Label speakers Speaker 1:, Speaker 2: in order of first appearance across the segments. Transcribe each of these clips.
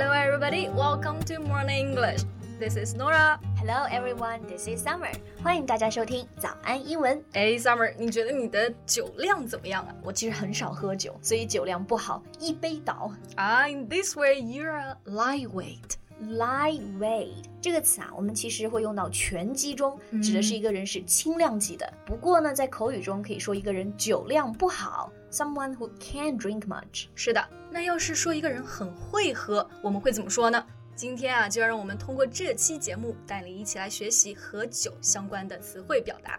Speaker 1: Hello, everybody. Welcome to Morning English. This is Norah.
Speaker 2: Hello, everyone. This is Summer. 欢迎大家收听早安英文。
Speaker 1: 哎，Summer，你觉得你的酒量怎么样啊？
Speaker 2: 我其实很少喝酒，所以酒量不好，一杯倒。
Speaker 1: Ah, in this way, you're a lightweight.
Speaker 2: Lightweight 这个词啊，我们其实会用到拳击中，指的是一个人是轻量级的。不过呢，在口语中可以说一个人酒量不好，someone who can't drink much。
Speaker 1: 是的，那要是说一个人很会喝，我们会怎么说呢？今天啊，就让我们通过这期节目，带你一起来学习和酒相关的词汇表达。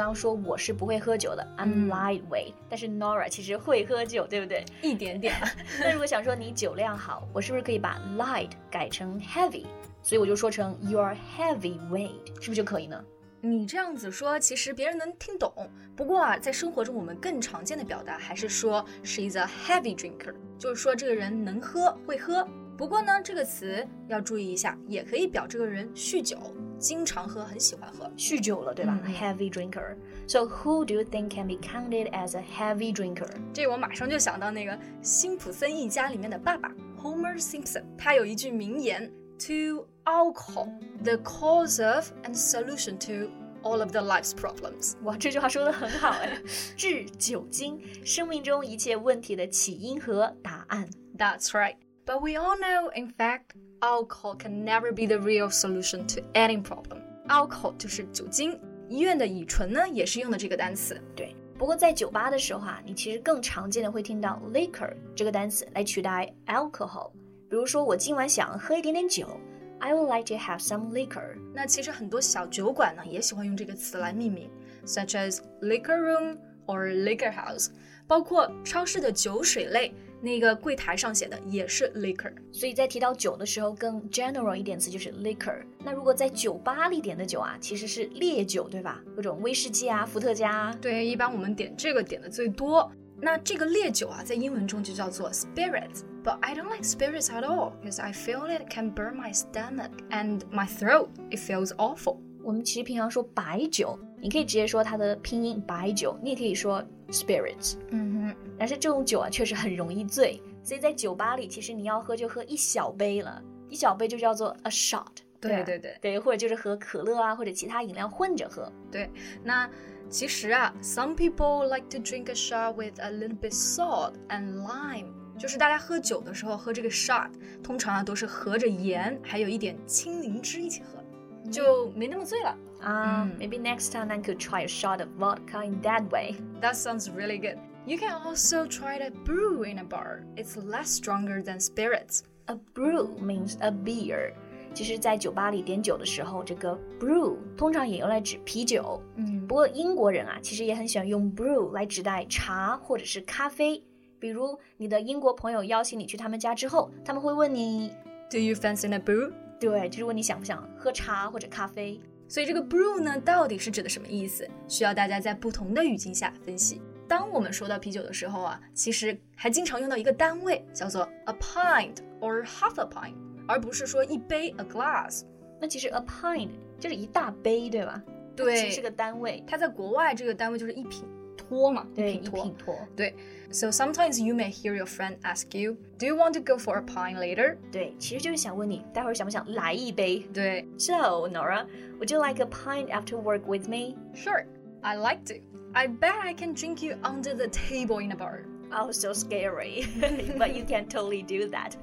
Speaker 2: 刚刚说我是不会喝酒的，I'm lightweight，但是 Nora 其实会喝酒，对不对？
Speaker 1: 一点点。
Speaker 2: 那如果想说你酒量好，我是不是可以把 light 改成 heavy？所以我就说成 You're heavyweight，是不是就可以呢？
Speaker 1: 你这样子说，其实别人能听懂。不过啊，在生活中我们更常见的表达还是说 She's a heavy drinker，就是说这个人能喝，会喝。不过呢，这个词要注意一下，也可以表这个人酗酒，经常喝，很喜欢喝，
Speaker 2: 酗酒了，对吧、嗯、？Heavy drinker. So who do you think can be counted as a heavy drinker？
Speaker 1: 这我马上就想到那个辛普森一家里面的爸爸 Homer Simpson，他有一句名言：“To alcohol, the cause of and solution to all of the life's problems。”
Speaker 2: 哇，这句话说的很好哎，致酒精，生命中一切问题的起因和答案。
Speaker 1: That's right. But we all know, in fact, alcohol can never be the real solution to any problem. Alcohol 就是酒精，医院的乙醇呢也是用的这个单词。
Speaker 2: 对，不过在酒吧的时候啊，你其实更常见的会听到 liquor 这个单词来取代 alcohol。比如说，我今晚想喝一点点酒，I would like to have some liquor。
Speaker 1: 那其实很多小酒馆呢也喜欢用这个词来命名，such as liquor room or liquor house，包括超市的酒水类。 那个柜台上写的也是 liquor，
Speaker 2: 所以在提到酒的时候，更 general 一点词就是 liquor。那如果在酒吧里点的酒啊，其实是烈酒，对吧？各种威士忌啊、伏特加。
Speaker 1: 对，一般我们点这个点的最多。那这个烈酒啊，在英文中就叫做 spirits。But I don't like spirits at all because I feel it can burn my stomach and my throat. It feels awful.
Speaker 2: 我们其实平常说白酒，你可以直接说它的拼音白酒，你也可以说 spirits。
Speaker 1: 嗯哼。
Speaker 2: 但是这种酒啊，确实很容易醉，所以在酒吧里，其实你要喝就喝一小杯了，一小杯就叫做 a shot。
Speaker 1: 对对对
Speaker 2: 对，或者就是和可乐啊或者其他饮料混着喝。
Speaker 1: 对，那其实啊，some people like to drink a shot with a little bit salt and lime，就是大家喝酒的时候喝这个 shot，通常啊都是和着盐，还有一点青柠汁一起喝，就没那么醉了。
Speaker 2: 啊、uh,，maybe next time I could try a shot of vodka in that way.
Speaker 1: That sounds really good. You can also try to brew in a bar. It's less stronger than spirits.
Speaker 2: A brew means a beer. 其实，在酒吧里点酒的时候，这个 brew 通常也用来指啤酒。
Speaker 1: 嗯，
Speaker 2: 不过英国人啊，其实也很喜欢用 brew 来指代茶或者是咖啡。比如，你的英国朋友邀请你去他们家之后，他们会问你，
Speaker 1: Do you fancy a brew？
Speaker 2: 对，就是问你想不想喝茶或者咖啡。
Speaker 1: 所以这个 brew 呢，到底是指的什么意思？需要大家在不同的语境下分析。 当我们说到啤酒的时候啊，其实还经常用到一个单位，叫做 a pint or half a pint，而不是说一杯 a glass。
Speaker 2: 那其实 a pint 就是一大杯，对吧？
Speaker 1: 对，
Speaker 2: 是个单位。
Speaker 1: 它在国外这个单位就是一品脱嘛，一品
Speaker 2: 脱。
Speaker 1: 对。So sometimes you may hear your friend ask you, "Do you want to go for a pint later?"
Speaker 2: 对，其实就是想问你，待会儿想不想来一杯？
Speaker 1: 对。
Speaker 2: So Norah, would you like a pint after work with me?
Speaker 1: Sure, I like to. I bet I can drink you under the table in a bar.
Speaker 2: Oh, so scary. But you can totally do that.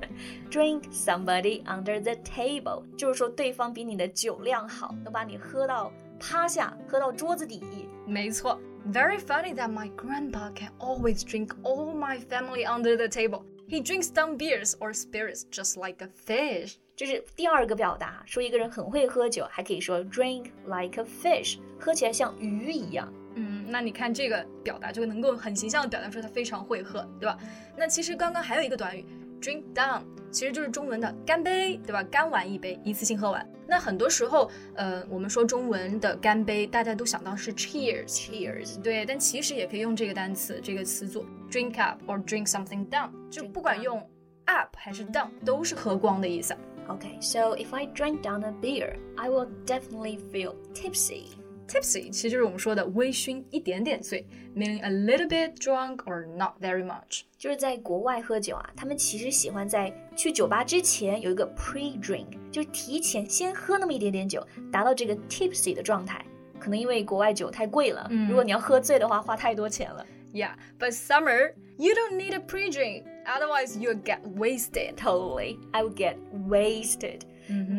Speaker 2: Drink somebody under the table，就是说对方比你的酒量好，能把你喝到趴下，喝到桌子底。
Speaker 1: 没错。Very funny that my grandpa can always drink all my family under the table. He drinks down beers or spirits just like a fish.
Speaker 2: 这是第二个表达，说一个人很会喝酒，还可以说 drink like a fish，喝起来像鱼一样。
Speaker 1: 嗯，那你看这个表达就能够很形象的表达出他非常会喝，对吧？那其实刚刚还有一个短语 drink down，其实就是中文的干杯，对吧？干完一杯，一次性喝完。那很多时候，呃，我们说中文的干杯，大家都想到是 cheers，cheers，对，但其实也可以用这个单词，这个词组 drink up or drink something down，就不管用 up 还是 down，都是喝光的意思。
Speaker 2: Okay, so if I drink down a beer, I will definitely feel tipsy.
Speaker 1: Tipsy 其实就是我们说的微醺，一点点醉，meaning a little bit drunk or not very much。
Speaker 2: 就是在国外喝酒啊，他们其实喜欢在去酒吧之前有一个 pre-drink，就是提前先喝那么一点点酒，达到这个 tipsy 的状态。可能因为国外酒太贵了，如果你要喝醉的话，花太多钱了。
Speaker 1: Yeah, but summer, you don't need a pre-drink. Otherwise, you'll get wasted.
Speaker 2: Totally, I will get wasted.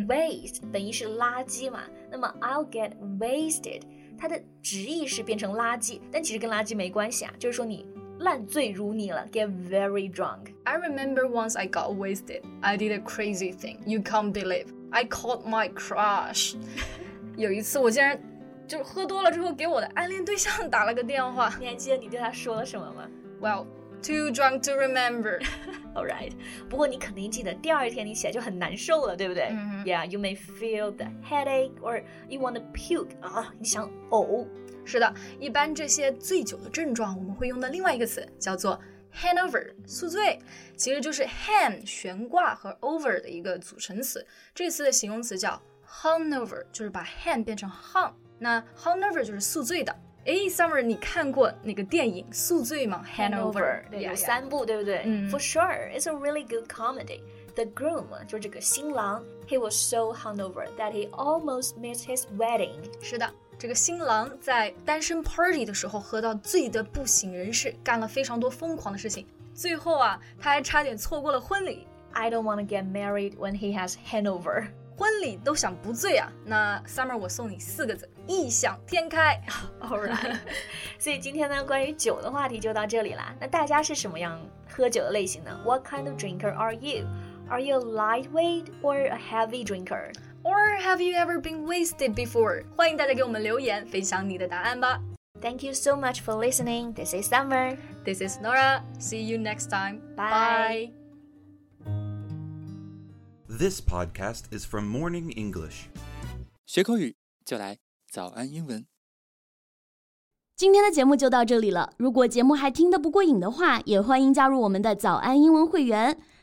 Speaker 2: Waste 本意是垃圾嘛，那么 I'll get wasted，它的直译是变成垃圾，但其实跟垃圾没关系啊，就是说你烂醉如泥了，get very drunk.
Speaker 1: I remember once I got wasted. I did a crazy thing. You can't believe. I called my crush. 有一次我竟然就是喝多了之后给我的暗恋对象打了个电话。
Speaker 2: 你还记得你对他说了什么吗？
Speaker 1: Well. Too drunk to remember.
Speaker 2: All right. 不过你肯定记得，第二天你起来就很难受了，对不对、
Speaker 1: 嗯、
Speaker 2: ？Yeah, you may feel the headache or you want to puke 啊，你想呕。
Speaker 1: 是的，一般这些醉酒的症状，我们会用的另外一个词叫做 hangover，宿醉，其实就是 hang 悬挂和 over 的一个组成词。这次的形容词叫 hungover，就是把 hang 变成 hung。那 hungover 就是宿醉的。哎，Summer，你看过那个电影《宿醉》吗
Speaker 2: ？Hangover，对，有三部，对不对？For sure, it's a really good comedy. The groom 就是这个新郎，he was so hungover that he almost missed his wedding.
Speaker 1: 是的，这个新郎在单身 party 的时候喝到醉得不省人事，干了非常多疯狂的事情，最后啊，他还差点错过了婚礼。
Speaker 2: I don't want to get married when he has hangover.
Speaker 1: 婚礼都想不醉啊，那 Summer 我送你四个字：异想天开。
Speaker 2: All right，所以今天呢，关于酒的话题就到这里啦。那大家是什么样喝酒的类型呢？What kind of drinker are you? Are you lightweight or a heavy drinker?
Speaker 1: Or have you ever been wasted before? 欢迎大家给我们留言，分享你的答案吧。
Speaker 2: Thank you so much for listening. This is Summer.
Speaker 1: This is Norah. See you next time. Bye.
Speaker 2: Bye.
Speaker 3: This podcast is from Morning English.
Speaker 4: 学口语就来早安英文。
Speaker 5: 今天的节目就到这里了。如果节目还听得不过瘾的话，也欢迎加入我们的早安英文会员。